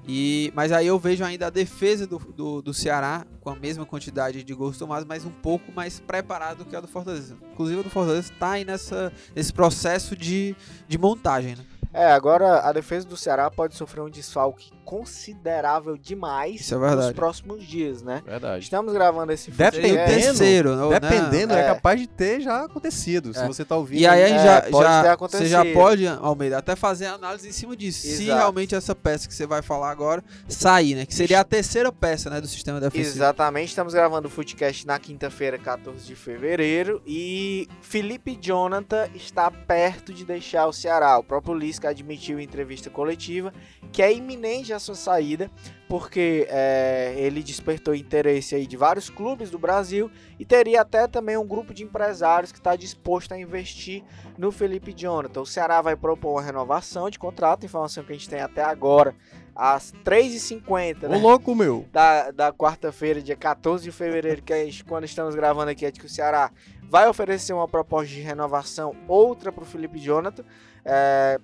E, mas aí eu vejo ainda a defesa do, do, do Ceará com a mesma quantidade de gols tomados, mas um pouco mais preparado que a do Fortaleza. Inclusive a do Fortaleza está aí nessa, nesse processo de, de montagem, né? É, agora a defesa do Ceará pode sofrer um desfalque considerável demais Isso é verdade. nos próximos dias, né? Verdade. Estamos gravando esse Dependendo- podcast- terceiro, né? Dependendo, é. É. capaz de ter já acontecido. Se É. você tá ouvindo. E aí aí, É, já, pode já- ter você já pode, Almeida, até fazer análise em cima disso. Se Exato. realmente essa peça que você vai falar agora sair, né? Que seria a terceira peça, né, do sistema defensivo. Exatamente, estamos gravando o Footcast na quinta-feira, 14 de fevereiro, e Felipe Jonathan está perto de deixar o Ceará. O próprio Lisca que admitiu em entrevista coletiva que é iminente a sua saída, porque é, ele despertou interesse aí de vários clubes do Brasil e teria até também um grupo de empresários que está disposto a investir no Felipe Jonathan. O Ceará vai propor uma renovação de contrato, informação que a gente tem até agora, às 3h50, Ô, né? louco, meu. da, da quarta-feira, dia 14 de fevereiro, que é quando estamos gravando aqui, é de que o Ceará vai oferecer uma proposta de renovação, outra para o Felipe Jonathan. É,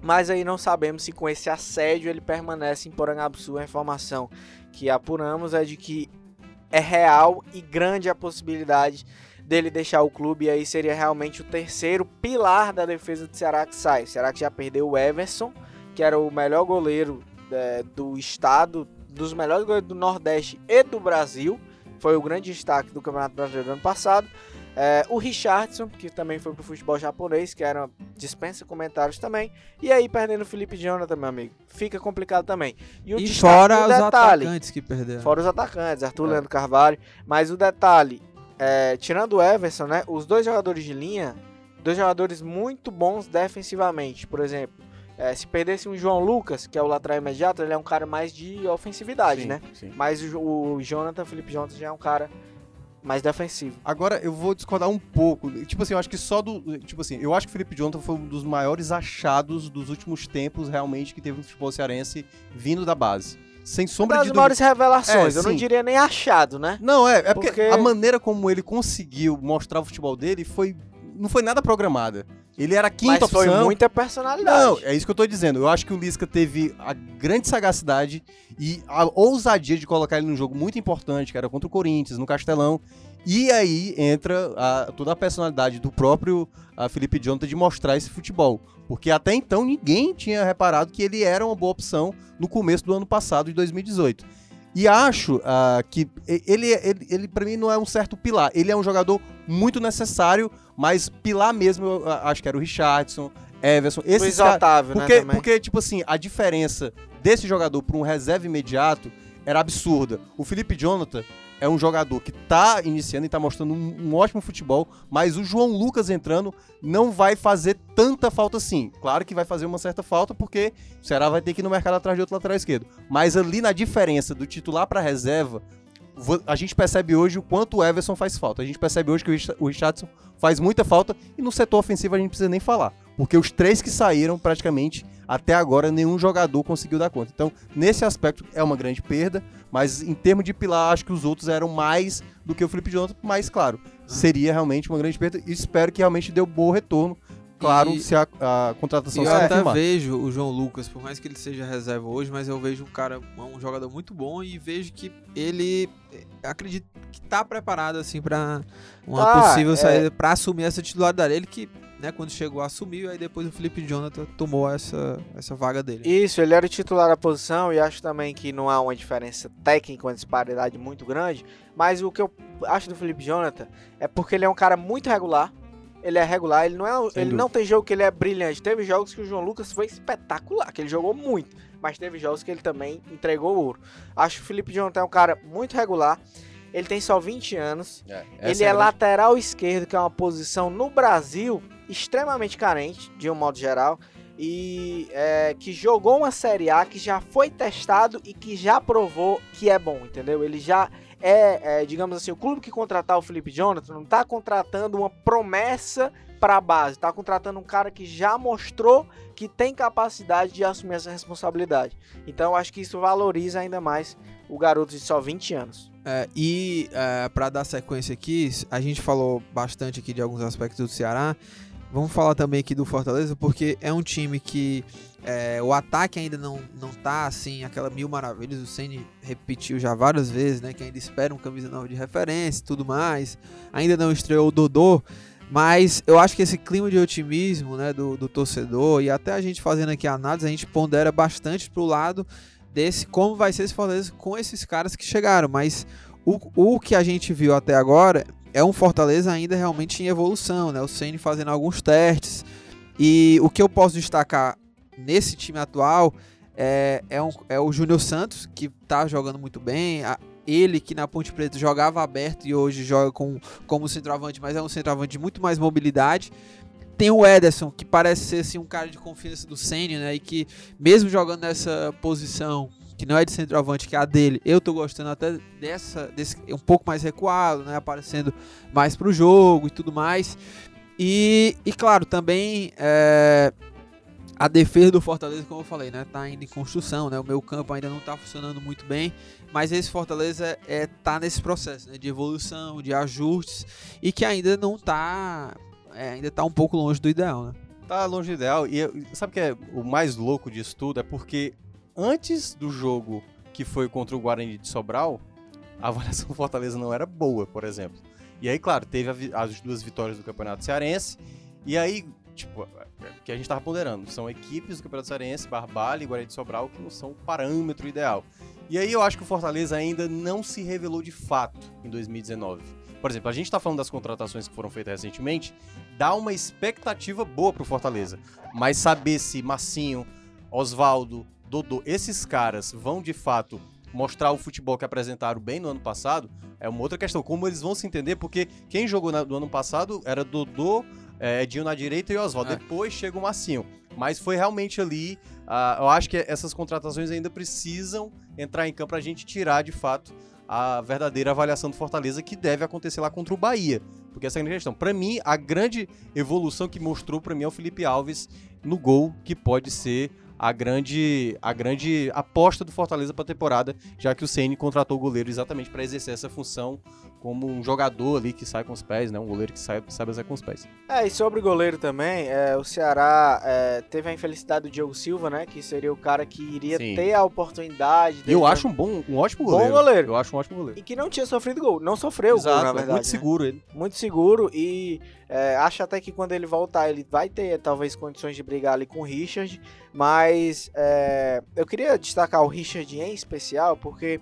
mas aí não sabemos se com esse assédio ele permanece em Porangabuçu. A informação que apuramos é de que é real e grande a possibilidade dele deixar o clube. E aí seria realmente o terceiro pilar da defesa do Ceará que sai. O Ceará que já perdeu o Everson, que era o melhor goleiro é, do estado, dos melhores goleiros do Nordeste e do Brasil. Foi o grande destaque do Campeonato Brasileiro do ano passado. É, o Richardson, que também foi pro futebol japonês, que era dispensa comentários também. E aí, perdendo o Felipe Jonathan, meu amigo. Fica complicado também. E, o E fora os detalhe, atacantes que perderam. Fora os atacantes, Arthur É. Leandro Carvalho. Mas o detalhe, é, tirando o Everson, né? Os dois jogadores de linha, dois jogadores muito bons defensivamente. Por exemplo, é, se perdesse um João Lucas, que é o lateral imediato, ele é um cara mais de ofensividade, Sim, né? sim. Mas o, o Jonathan, Felipe Jonathan já é um cara mais defensivo. Agora eu vou discordar um pouco. Tipo assim, eu acho que só do. Tipo assim, eu acho que o Felipe Jonathan foi um dos maiores achados dos últimos tempos, realmente, que teve no futebol cearense vindo da base. Sem sombra Uma de das dúvida. maiores revelações, É, eu não sim. diria nem achado, né? Não, é, é porque, Porque- a maneira como ele conseguiu mostrar o futebol dele foi. Não foi nada programada. Ele era a quinta Mas foi opção. muita personalidade. Não, é isso que eu tô dizendo. Eu acho que o Lisca teve a grande sagacidade e a ousadia de colocar ele num jogo muito importante, que era contra o Corinthians, no Castelão. E aí entra a- toda a personalidade do próprio a Felipe Jonathan de mostrar esse futebol. Porque até então ninguém tinha reparado que ele era uma boa opção no começo do ano passado, de 2018. E acho ah, que e- ele, ele, ele para mim, não é um certo pilar. Ele é um jogador muito necessário, mas pilar mesmo, eu ah, acho que era o Richardson, Everson. Esses Luiz caras- Otávio, porque, né, também. porque, tipo assim, a diferença desse jogador para um reserva imediato era absurda. O Felipe Jonathan é um jogador que tá iniciando e tá mostrando um, um ótimo futebol, mas o João Lucas entrando não vai fazer tanta falta assim. Claro que vai fazer uma certa falta, porque o Ceará vai ter que ir no mercado atrás de outro lateral esquerdo. Mas ali na diferença do titular para reserva, a gente percebe hoje o quanto o Everson faz falta. A gente percebe hoje que o Rich- o Richardson faz muita falta e no setor ofensivo a gente precisa nem falar. Porque os três que saíram, praticamente, até agora, nenhum jogador conseguiu dar conta. Então, nesse aspecto, é uma grande perda, mas em termos de pilar, acho que os outros eram mais do que o Felipe Jonathan, mas, claro, seria realmente uma grande perda e espero que realmente dê um bom retorno. Claro, E- se a, a contratação se eu até vejo o João Lucas, por mais que ele seja reserva hoje, mas eu vejo um cara, um jogador muito bom e vejo que ele eh, acredito que tá preparado assim para uma Tá, possível é. saída para assumir essa titularidade. Ele que, né, quando chegou assumiu, aí depois o Felipe Jonathan tomou essa essa vaga dele. Isso, ele era o titular da posição e acho também que não há uma diferença técnica, uma disparidade muito grande. Mas o que eu acho do Felipe Jonathan é porque ele é um cara muito regular. Ele é regular, ele não é, ele dúvida. não tem jogo que ele é brilhante. Teve jogos que o João Lucas foi espetacular, que ele jogou muito, mas teve jogos que ele também entregou ouro. Acho que o Felipe Jonathan é um cara muito regular. Ele tem só 20 anos. Ele é lateral esquerdo, que é uma posição no Brasil extremamente carente, de um modo geral. E é, que jogou uma Série A, que já foi testado e que já provou que é bom, entendeu? Ele já é, é, digamos assim, o clube que contratar o Felipe Jonathan não tá contratando uma promessa para a base, tá contratando um cara que já mostrou que tem capacidade de assumir essa responsabilidade. Então eu acho que isso valoriza ainda mais o garoto de só 20 anos. É, e é, para dar sequência aqui, a gente falou bastante aqui de alguns aspectos do Ceará. Vamos falar também aqui do Fortaleza, porque é um time que é, o ataque ainda não, não tá assim, aquela mil maravilhas. O Ceni repetiu já várias vezes, né? Que ainda espera um camisa nova de referência e tudo mais. Ainda não estreou o Dodô. Mas eu acho que esse clima de otimismo né, do, do torcedor, e até a gente fazendo aqui a análise, a gente pondera bastante pro lado desse como vai ser esse Fortaleza com esses caras que chegaram. Mas o, o que a gente viu até agora é um Fortaleza ainda realmente em evolução, né? O Ceni fazendo alguns testes. E o que eu posso destacar nesse time atual é, é, um- é o Júnior Santos, que tá jogando muito bem. A- ele que na Ponte Preta jogava aberto e hoje joga com, como centroavante, mas é um centroavante de muito mais mobilidade. Tem o Ederson, que parece ser assim, um cara de confiança do Senna, né? E que, mesmo jogando nessa posição, que não é de centroavante, que é a dele, eu tô gostando até dessa, desse um pouco mais recuado, né? Aparecendo mais pro jogo e tudo mais. E, e claro, também é, a defesa do Fortaleza, como eu falei, né? Tá ainda em construção, né? O meu campo ainda não tá funcionando muito bem. Mas esse Fortaleza é, tá nesse processo né? de evolução, de ajustes, e que ainda não tá é, ainda tá um pouco longe do ideal, né? Tá longe do ideal. E sabe o que é o mais louco disso tudo? É porque antes do jogo que foi contra o Guarani de Sobral, a avaliação do Fortaleza não era boa, por exemplo. E aí, claro, teve as duas vitórias do Campeonato Cearense. E aí, tipo, é, que a gente tava ponderando, são equipes do Campeonato Cearense, Barbalha e Guarani de Sobral, que não são o parâmetro ideal. E aí eu acho que o Fortaleza ainda não se revelou de fato em 2019. Por exemplo, a gente está falando das contratações que foram feitas recentemente, dá uma expectativa boa pro Fortaleza. Mas saber se Massinho, Oswaldo, Dodô, esses caras vão de fato mostrar o futebol que apresentaram bem no ano passado, é uma outra questão. Como eles vão se entender, porque quem jogou no ano passado era Dodô, é, Edinho na direita e Oswaldo. É. Depois chega o Massinho. Mas foi realmente ali. Uh, eu acho que essas contratações ainda precisam entrar em campo para a gente tirar de fato a verdadeira avaliação do Fortaleza que deve acontecer lá contra o Bahia. Porque essa é a grande questão. Para mim, a grande evolução que mostrou para mim é o Felipe Alves no gol, que pode ser a grande, a grande aposta do Fortaleza para a temporada, já que o Ceni contratou o goleiro exatamente para exercer essa função como um jogador ali que sai com os pés, né? Um goleiro que sai, sabe sair com os pés. É, e sobre o goleiro também, é, o Ceará é, teve a infelicidade do Diogo Silva, né? Que seria o cara que iria Sim. ter a oportunidade. Eu acho um bom, um ótimo goleiro. Bom goleiro. Eu acho um ótimo goleiro. E que não tinha sofrido gol. Não sofreu Exato, gol, na verdade. Muito né? seguro ele. Muito seguro e é, acho até que quando ele voltar ele vai ter talvez condições de brigar ali com o Richard, mas é, eu queria destacar o Richard em especial porque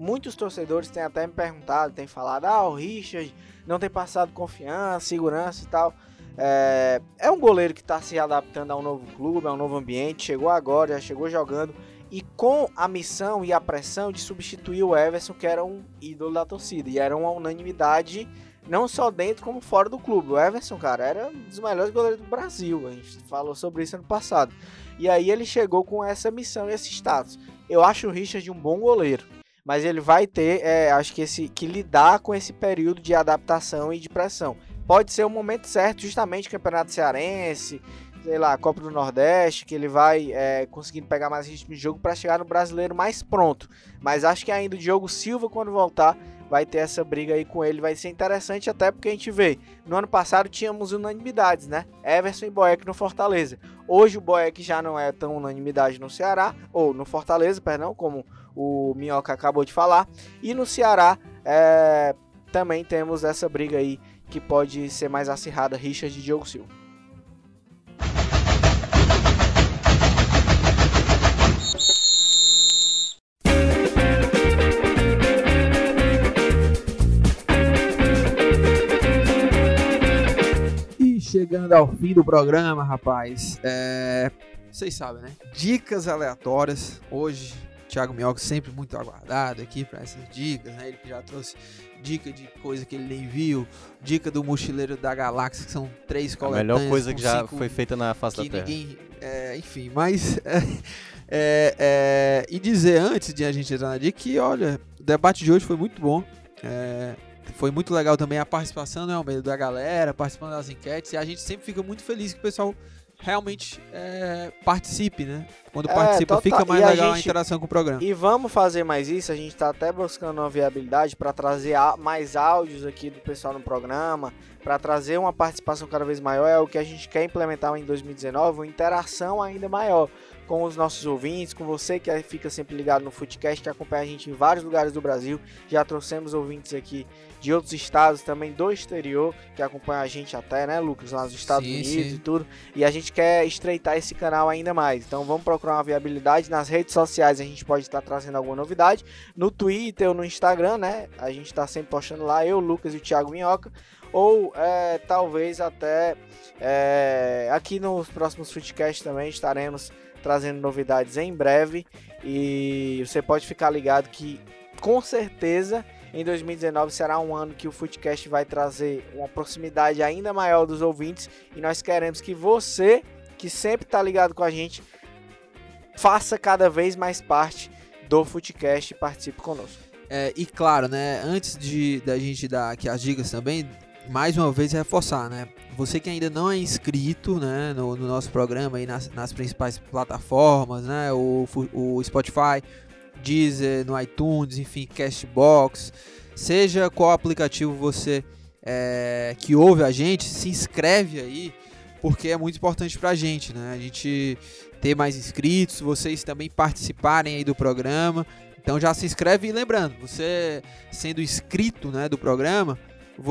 muitos torcedores têm até me perguntado, têm falado, ah, o Richard não tem passado confiança, segurança e tal. É, é um goleiro que está se adaptando a um novo clube, a um novo ambiente, chegou agora, já chegou jogando e com a missão e a pressão de substituir o Everson, que era um ídolo da torcida, e era uma unanimidade não só dentro como fora do clube. O Everson, cara, era um dos melhores goleiros do Brasil. A gente falou sobre isso ano passado. E aí ele chegou com essa missão e esse status. Eu acho o Richard um bom goleiro. Mas ele vai ter, é, acho que, esse, que lidar com esse período de adaptação e de pressão. Pode ser o momento certo, justamente Campeonato Cearense, sei lá, Copa do Nordeste, que ele vai é, conseguindo pegar mais ritmo de jogo para chegar no brasileiro mais pronto. Mas acho que ainda o Diogo Silva, quando voltar, vai ter essa briga aí com ele. Vai ser interessante até porque a gente vê, no ano passado tínhamos unanimidades, né? Everson e Boeck no Fortaleza. Hoje o Boeck já não é tão unanimidade no Ceará, ou no Fortaleza, perdão, como o Minhoca acabou de falar. E no Ceará é, também temos essa briga aí que pode ser mais acirrada, Richard e Diogo Silva. chegando ao fim do programa, rapaz. É... Vocês sabem, né? Dicas aleatórias. Hoje, Thiago Minhoca sempre muito aguardado aqui para essas dicas, né? Ele que já trouxe dica de coisa que ele nem viu, dica do mochileiro da galáxia, que são três coletâneas. A melhor coisa que já foi feita na face da Terra. Ninguém, é, enfim, mas... [laughs] É, é, e dizer antes de a gente entrar na dica que, olha, o debate de hoje foi muito bom. É, foi muito legal também a participação né, meio da galera, participando das enquetes. E a gente sempre fica muito feliz que o pessoal realmente é, participe, né? Quando é, participa, total. fica mais e legal a, gente, a, interação com o programa. E vamos fazer mais isso. A gente está até buscando uma viabilidade para trazer mais áudios aqui do pessoal no programa, para trazer uma participação cada vez maior. É o que a gente quer implementar em 2019, uma interação ainda maior com os nossos ouvintes, com você que fica sempre ligado no Footcast, que acompanha a gente em vários lugares do Brasil. Já trouxemos ouvintes aqui de outros estados, também do exterior, que acompanha a gente até, né, Lucas, lá nos Estados sim, Unidos sim. e tudo. E a gente quer estreitar esse canal ainda mais. Então vamos procurar uma viabilidade. Nas redes sociais a gente pode estar trazendo alguma novidade. No Twitter ou no Instagram, né? A gente está sempre postando lá, eu, Lucas e o Thiago Minhoca. Ou é, talvez até é, aqui nos próximos Footcasts também estaremos trazendo novidades em breve. E você pode ficar ligado que com certeza em 2019 será um ano que o Footcast vai trazer uma proximidade ainda maior dos ouvintes e nós queremos que você, que sempre está ligado com a gente, faça cada vez mais parte do Footcast e participe conosco. É, e claro, né, antes de da gente dar aqui as dicas também, mais uma vez reforçar, né? Você que ainda não é inscrito, né, no, no nosso programa aí nas, nas principais plataformas, né, o, o Spotify, Deezer, no iTunes, enfim, Castbox, seja qual aplicativo você é, que ouve a gente, se inscreve aí, porque é muito importante pra gente, né? A gente ter mais inscritos, vocês também participarem aí do programa. Então já se inscreve e lembrando, você sendo inscrito, né, do programa,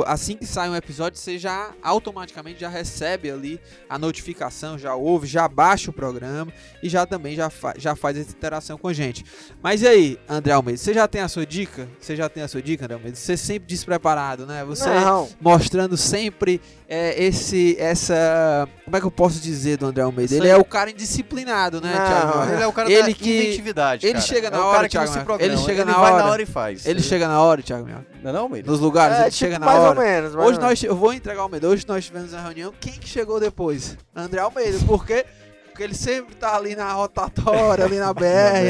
assim que sai um episódio, você já automaticamente já recebe ali a notificação, já ouve, já baixa o programa e já também já, fa já faz essa interação com a gente. Mas e aí, André Almeida, você já tem a sua dica? Você já tem a sua dica, André Almeida? Você sempre despreparado, né? Você Não. mostrando sempre é, esse, essa, como é que eu posso dizer do André Almeida? Isso Ele aí. é o cara indisciplinado, né, Não, Thiago? Ele é o cara Ele da que- inventividade, ele cara. chega é na o hora, Thiago. Ele chega na vai hora. na hora e faz. Ele chega na hora, Thiago. Não é não, Almeida? Nos lugares, É, ele tipo, chega na mais hora. ou menos. mais Hoje ou nós, eu vou entregar o Almeida. Hoje nós tivemos uma reunião. Quem que chegou depois? André Almeida. Por quê? Porque ele sempre tá ali na rotatória, ali na [laughs] BR,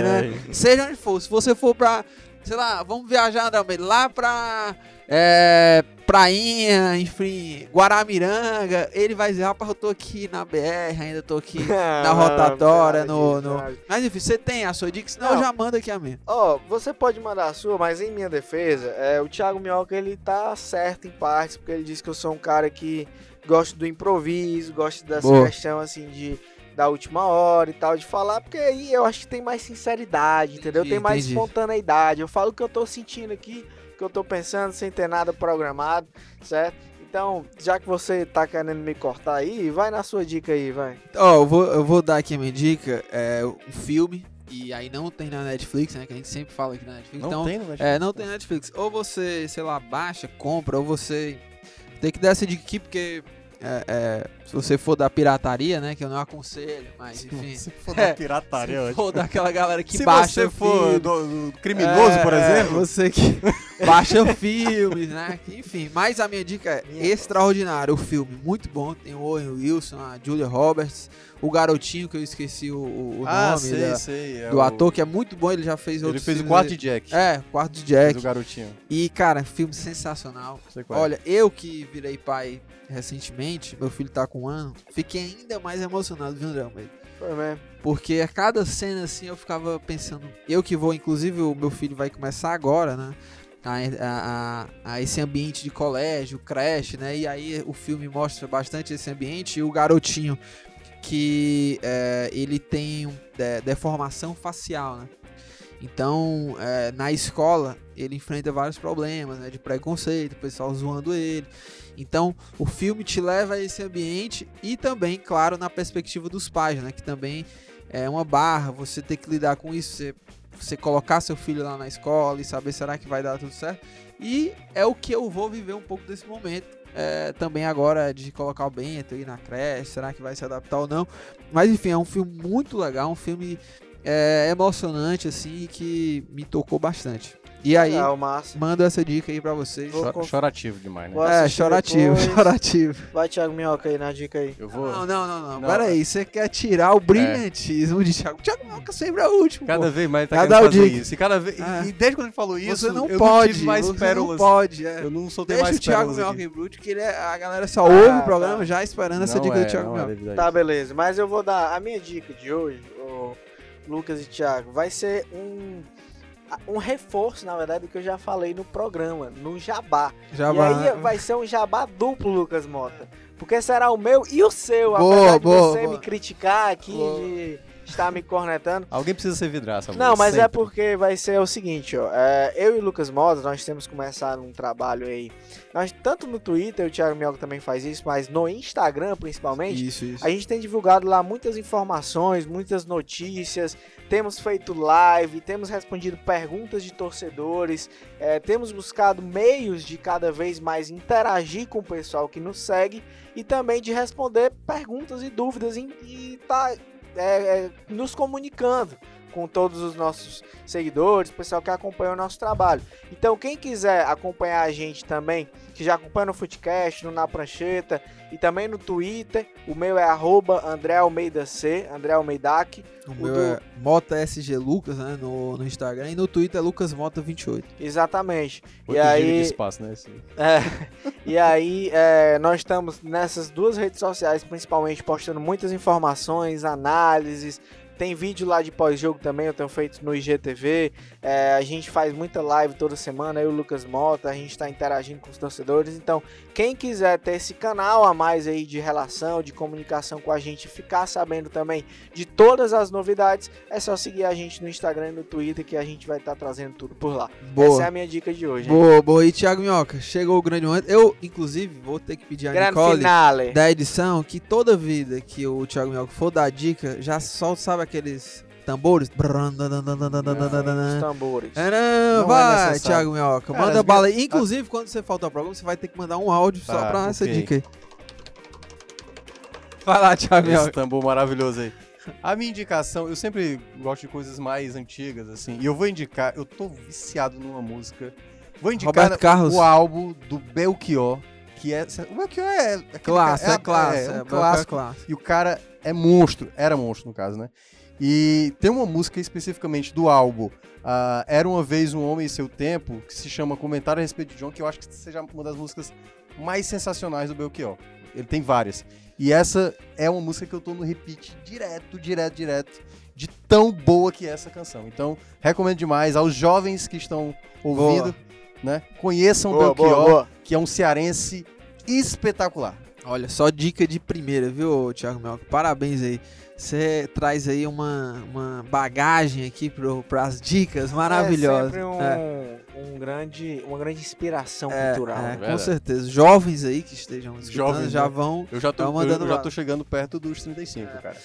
né? Seja onde for. Se você for pra, sei lá, vamos viajar, André Almeida, lá pra é, Prainha, enfim, Guaramiranga, ele vai dizer, rapaz, eu tô aqui na BR, ainda tô aqui [laughs] na Não, rotatória, no, no... Mas enfim, você tem a sua dica, senão Não. eu já mando aqui a minha. Ó, você pode mandar a sua, mas em minha defesa, é, o Thiago Minhoca ele tá certo em partes, porque ele diz que eu sou um cara que gosta do improviso, gosta dessa Boa. questão assim de da última hora e tal, de falar, porque aí eu acho que tem mais sinceridade, entendeu? Entendi, Tem mais entendi. espontaneidade. Eu falo o que eu tô sentindo aqui, que eu tô pensando, sem ter nada programado, certo? Então, já que você tá querendo me cortar aí, vai na sua dica aí, vai. Ó, eu vou, eu vou dar aqui a minha dica, é um filme, e aí não tem na Netflix, né, que a gente sempre fala aqui na Netflix, Não então, tem, não é, não tem na Netflix, ou você, sei lá, baixa, compra, ou você tem que dar essa dica aqui, porque é, é, se você for da pirataria, né, que eu não aconselho, mas enfim, Se for É, da pirataria, se hoje. for daquela galera que Se baixa você for do, do criminoso, é, por é, exemplo, você que [laughs] baixa filmes, né? Enfim, mas a minha dica é extraordinário. O filme, muito bom. Tem o Owen Wilson, a Julia Roberts, o garotinho que eu esqueci o, o- ah, nome sei, da- sei. é do o- ator, que é muito bom. Ele já fez Ele outros fez o quarto de Jack. É, quarto de Fez Jack. o garotinho. E, cara, filme sensacional. É. Olha, eu que virei pai recentemente, meu filho tá com um ano, fiquei ainda mais emocionado, viu, André Almeida? Foi mesmo. Porque a cada cena assim eu ficava pensando. Eu que vou, inclusive, o meu filho vai começar agora, né? A, a- a- a esse ambiente de colégio, creche, né? E aí o filme mostra bastante esse ambiente e o garotinho que é, ele tem um, de- deformação facial, né? Então, é, na escola, ele enfrenta vários problemas, né? De preconceito, pessoal zoando ele. Então, o filme te leva a esse ambiente e também, claro, na perspectiva dos pais, né? Que também é uma barra, você ter que lidar com isso, você, você colocar seu filho lá na escola e saber será que vai dar tudo certo. E é o que eu vou viver um pouco desse momento. É, também agora de colocar o Bento aí na creche, será que vai se adaptar ou não? Mas enfim, é um filme muito legal, um filme é, emocionante assim que me tocou bastante. E aí, Legal, mando essa dica aí pra vocês. Vou Cho- conf- Chorativo demais, né? É, chorativo, depois. chorativo. Vai, Thiago Minhoca aí na dica aí. Eu vou. Não, não, não, não. Não, Pera aí, você quer tirar o brilhantismo de Thiago. Thiago Minhoca sempre é o último. Cada pô. vez mais ele tá Cada querendo fazer dica. isso. E, cada vez... É. e desde quando ele falou isso, Você não eu pode, não tive mais você pérolas. não pode. é. Eu não soltei Deixa mais o Thiago pérolas Minhoca em Brute, que ele é- a galera só ouve Ah, o programa tá. já esperando essa Não dica é, do Thiago é Minhoca. verdade. Tá, beleza. Mas eu vou dar a minha dica de hoje, Lucas e Thiago, vai ser um um reforço, na verdade, do que eu já falei no programa, no Jabá. Já e aí vai ser um Jabá duplo, Lucas Mota. Porque será o meu e o seu, Boa, apesar de boa, você boa. me criticar aqui, de estar me cornetando. Alguém precisa ser vidraça. Não, mas é sempre. porque vai ser o seguinte, ó. é, eu e o Lucas Modas, nós temos começado um trabalho aí. Nós, tanto no Twitter, o Thiago Mioca também faz isso, mas no Instagram, principalmente, Isso, isso. a gente tem divulgado lá muitas informações, muitas notícias, temos feito live, temos respondido perguntas de torcedores, é, temos buscado meios de cada vez mais interagir com o pessoal que nos segue e também de responder perguntas e dúvidas e, e tá é, é, nos comunicando. Com todos os nossos seguidores, pessoal que acompanha o nosso trabalho. Então, quem quiser acompanhar a gente também, que já acompanha no Footcast, no Na Prancheta e também no Twitter, o meu é arroba André Almeida C, André Almeidac. O O meu do- é Mota SG Lucas, né? No, no Instagram. E no Twitter é LucasMota28. Exatamente. Muito e aí, de espaço, né? [laughs] É, e aí, é, nós estamos nessas duas redes sociais, principalmente postando muitas informações, análises. Tem vídeo lá de pós-jogo também, eu tenho feito no IGTV. É, a gente faz muita live toda semana, eu e o Lucas Mota, a gente está interagindo com os torcedores. Então, quem quiser ter esse canal a mais aí de relação, de comunicação com a gente, ficar sabendo também de todas as novidades, é só seguir a gente no Instagram e no Twitter que a gente vai estar trazendo tudo por lá. Boa. Essa é a minha dica de hoje. hein? Boa, boa. E Thiago Minhoca, chegou o grande momento. Eu, inclusive, vou ter que pedir a Grande Nicole finale. da edição que toda vida que o Thiago Minhoca for dar dica, já solta, sabe aqueles tambores? Os tambores. É, não, Não é vai, necessário. Thiago Minhoca, manda bala aí. Inclusive, quando você faltar ao programa, você vai ter que mandar um áudio só Tá, pra essa ok. dica aí. Vai lá, Thiago Esse Minhoca. tambor maravilhoso aí. A minha indicação, eu sempre gosto de coisas mais antigas, assim. E eu vou indicar, eu tô viciado numa música. Vou indicar Roberto Carlos. o álbum do Belchior, que é. O Belchior é. aquele Classe, cara- é classe. É, É, um é clássico. E o cara é monstro. Era monstro, no caso, né? E tem uma música especificamente do álbum. ah, Era uma vez um homem e seu tempo, que se chama Comentário a respeito de John, que eu acho que seja uma das músicas mais sensacionais do Belchior. Ele tem várias. E essa é uma música que eu tô no repeat direto, direto, direto, de tão boa que é essa canção. Então, recomendo demais aos jovens que estão ouvindo, né? Conheçam o Boa, Belchior, boa, boa. que é um cearense espetacular. Olha, só dica de primeira, viu, Thiago Minhoca? Parabéns aí. Você traz aí uma, uma bagagem aqui pro, pras dicas maravilhosas. É sempre um, É. um grande, uma grande inspiração É, cultural. é, né? com Verdade. certeza. Jovens aí que estejam escutando Jovens, já né? vão. Eu já tô, Tá mandando eu já tô chegando perto dos 35, cara.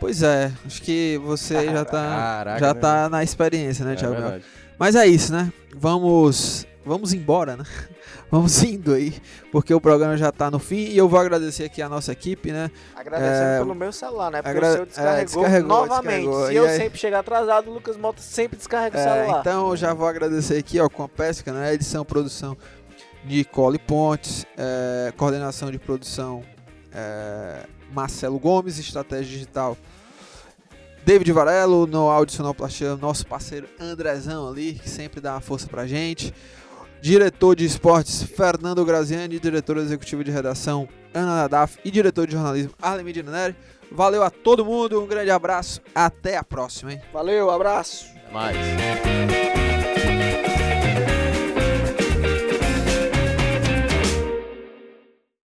Pois é, acho que você já tá, Caraca, já né? tá na experiência, né, É Thiago. Mas é isso, né? Vamos, vamos embora, né? [laughs] Vamos indo aí, porque o programa já tá no fim e eu vou agradecer aqui a nossa equipe, né? Agradecendo É, pelo meu celular, né? Porque agra- o seu é, descarregou, descarregou, novamente. descarregou. Se E eu aí- sempre chegar atrasado, o Lucas Mota sempre descarrega o É, celular. então eu já vou agradecer aqui, ó, com a Pesca, né? Edição, produção de Cole Pontes, é, coordenação de produção é, Marcelo Gomes, estratégia digital David Varelo, no áudio sonoplastia, nosso parceiro Andrezão ali, que sempre dá uma força pra gente. Diretor de esportes Fernando Graziani, diretor executivo de redação Ana Nadaf e diretor de jornalismo Arlen Medina Neri. Valeu a todo mundo, um grande abraço, até a próxima, hein? Valeu, abraço. Até mais.